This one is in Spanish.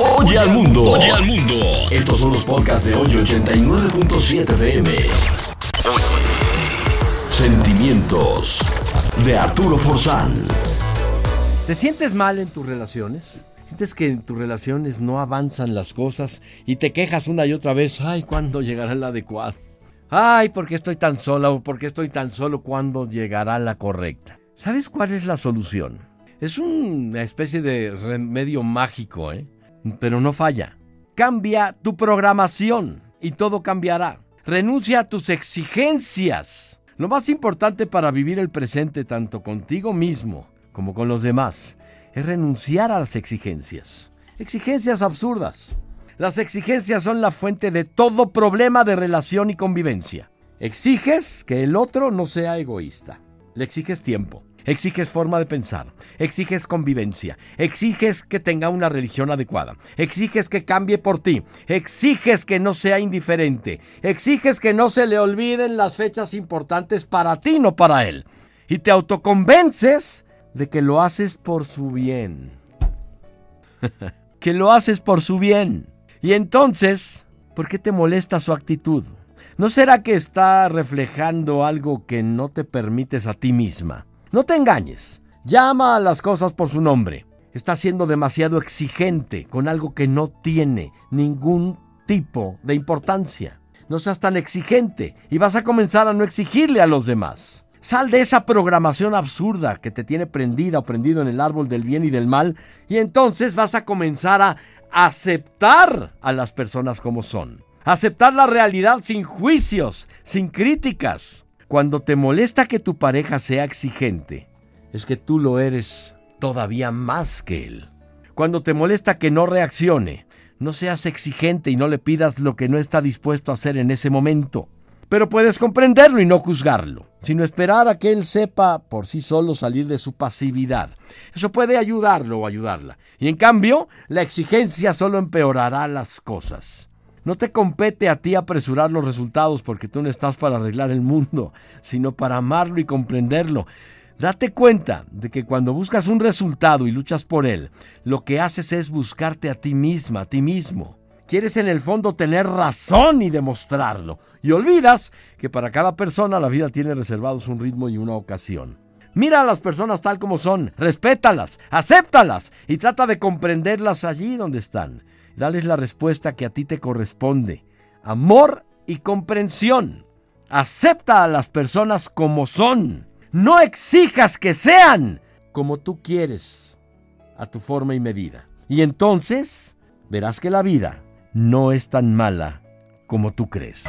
Oye al mundo. Oye al mundo. Estos son los podcasts de hoy 89.7 FM. Sentimientos de Arturo Forzán. ¿Te sientes mal en tus relaciones? ¿Sientes que en tus relaciones no avanzan las cosas y te quejas una y otra vez? Ay, ¿cuándo llegará el adecuado? Ay, ¿por qué estoy tan sola o por qué estoy tan solo? ¿Cuándo llegará la correcta? ¿Sabes cuál es la solución? Es una especie de remedio mágico, ¿eh? Pero no falla. Cambia tu programación y todo cambiará. Renuncia a tus exigencias. Lo más importante para vivir el presente tanto contigo mismo como con los demás es renunciar a las exigencias. Exigencias absurdas. Las exigencias son la fuente de todo problema de relación y convivencia. Exiges que el otro no sea egoísta. Le exiges tiempo. Exiges forma de pensar, exiges convivencia, exiges que tenga una religión adecuada, exiges que cambie por ti, exiges que no sea indiferente, exiges que no se le olviden las fechas importantes para ti, no para él. Y te autoconvences de que lo haces por su bien. que lo haces por su bien. Y entonces, ¿por qué te molesta su actitud? ¿No será que está reflejando algo que no te permites a ti misma? No te engañes. Llama a las cosas por su nombre. Está siendo demasiado exigente con algo que no tiene ningún tipo de importancia. No seas tan exigente y vas a comenzar a no exigirle a los demás. Sal de esa programación absurda que te tiene prendida o prendido en el árbol del bien y del mal y entonces vas a comenzar a aceptar a las personas como son. Aceptar la realidad sin juicios, sin críticas. Cuando te molesta que tu pareja sea exigente, es que tú lo eres todavía más que él. Cuando te molesta que no reaccione, no seas exigente y no le pidas lo que no está dispuesto a hacer en ese momento. Pero puedes comprenderlo y no juzgarlo, sino esperar a que él sepa por sí solo salir de su pasividad. Eso puede ayudarlo o ayudarla. Y en cambio, la exigencia solo empeorará las cosas. No te compete a ti apresurar los resultados porque tú no estás para arreglar el mundo, sino para amarlo y comprenderlo. Date cuenta de que cuando buscas un resultado y luchas por él, lo que haces es buscarte a ti misma, a ti mismo. Quieres en el fondo tener razón y demostrarlo. Y olvidas que para cada persona la vida tiene reservados un ritmo y una ocasión. Mira a las personas tal como son, respétalas, acéptalas y trata de comprenderlas allí donde están. Dales la respuesta que a ti te corresponde. Amor y comprensión. Acepta a las personas como son. No exijas que sean como tú quieres, a tu forma y medida. Y entonces verás que la vida no es tan mala como tú crees.